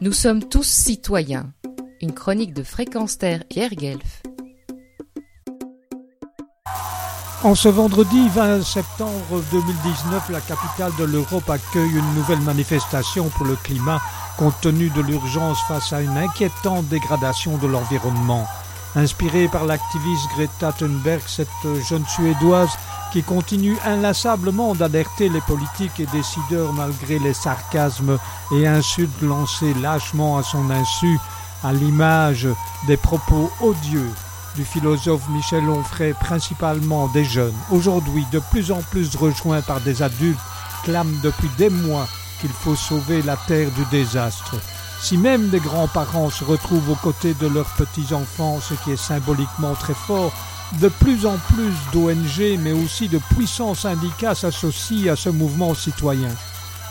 Nous sommes tous citoyens. Une chronique de Fréquence Terre Pierre Guelf. En ce vendredi 20 septembre 2019, la capitale de l'Europe accueille une nouvelle manifestation pour le climat compte tenu de l'urgence face à une inquiétante dégradation de l'environnement. Inspirée par l'activiste Greta Thunberg, cette jeune Suédoise qui continue inlassablement d'alerter les politiques et décideurs malgré les sarcasmes et insultes lancés lâchement à son insu, à l'image des propos odieux du philosophe Michel Onfray, principalement des jeunes, aujourd'hui de plus en plus rejoints par des adultes, clament depuis des mois qu'il faut sauver la terre du désastre. Si même des grands-parents se retrouvent aux côtés de leurs petits-enfants, ce qui est symboliquement très fort, de plus en plus d'ONG, mais aussi de puissants syndicats s'associent à ce mouvement citoyen.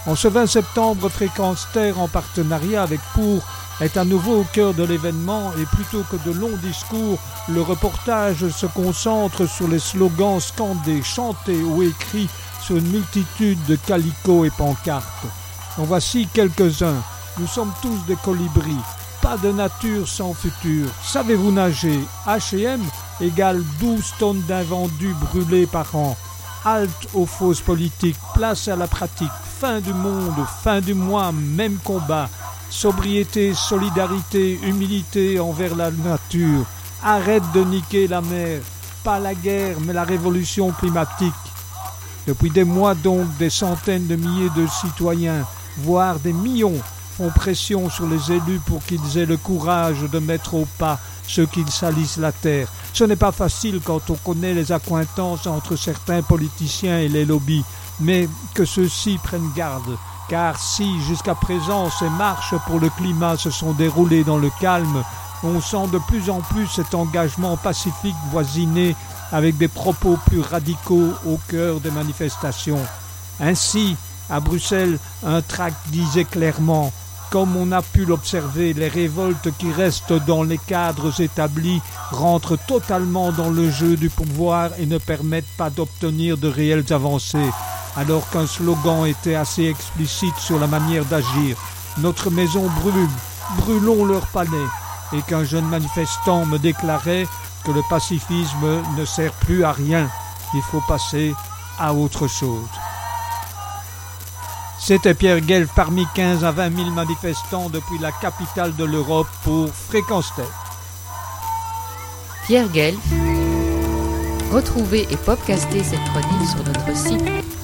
En ce 20 septembre, Fréquence Terre, en partenariat avec Pour, est à nouveau au cœur de l'événement et plutôt que de longs discours, le reportage se concentre sur les slogans scandés, chantés ou écrits sur une multitude de calicots et pancartes. En voici quelques-uns. Nous sommes tous des colibris. Pas de nature sans futur. Savez-vous nager? H&M égale 12 tonnes d'invendus brûlés par an. Halte aux fausses politiques, place à la pratique. Fin du monde, fin du mois, même combat. Sobriété, solidarité, humilité envers la nature. Arrête de niquer la mer. Pas la guerre, mais la révolution climatique. Depuis des mois donc, des centaines de milliers de citoyens, voire des millions, font pression sur les élus pour qu'ils aient le courage de mettre au pas ceux qui salissent la terre. Ce n'est pas facile quand on connaît les accointances entre certains politiciens et les lobbies, mais que ceux-ci prennent garde, car si jusqu'à présent ces marches pour le climat se sont déroulées dans le calme, on sent de plus en plus cet engagement pacifique voisiner avec des propos plus radicaux au cœur des manifestations. Ainsi, à Bruxelles, un tract disait clairement comme on a pu l'observer, les révoltes qui restent dans les cadres établis rentrent totalement dans le jeu du pouvoir et ne permettent pas d'obtenir de réelles avancées, alors qu'un slogan était assez explicite sur la manière d'agir. Notre maison brûle, brûlons leur palais, et qu'un jeune manifestant me déclarait que le pacifisme ne sert plus à rien, il faut passer à autre chose. C'était Pierre Guelf parmi 15 à 20 000 manifestants depuis la capitale de l'Europe pour Fréquence. Pierre Guelf. Retrouvez et podcastez cette chronique sur notre site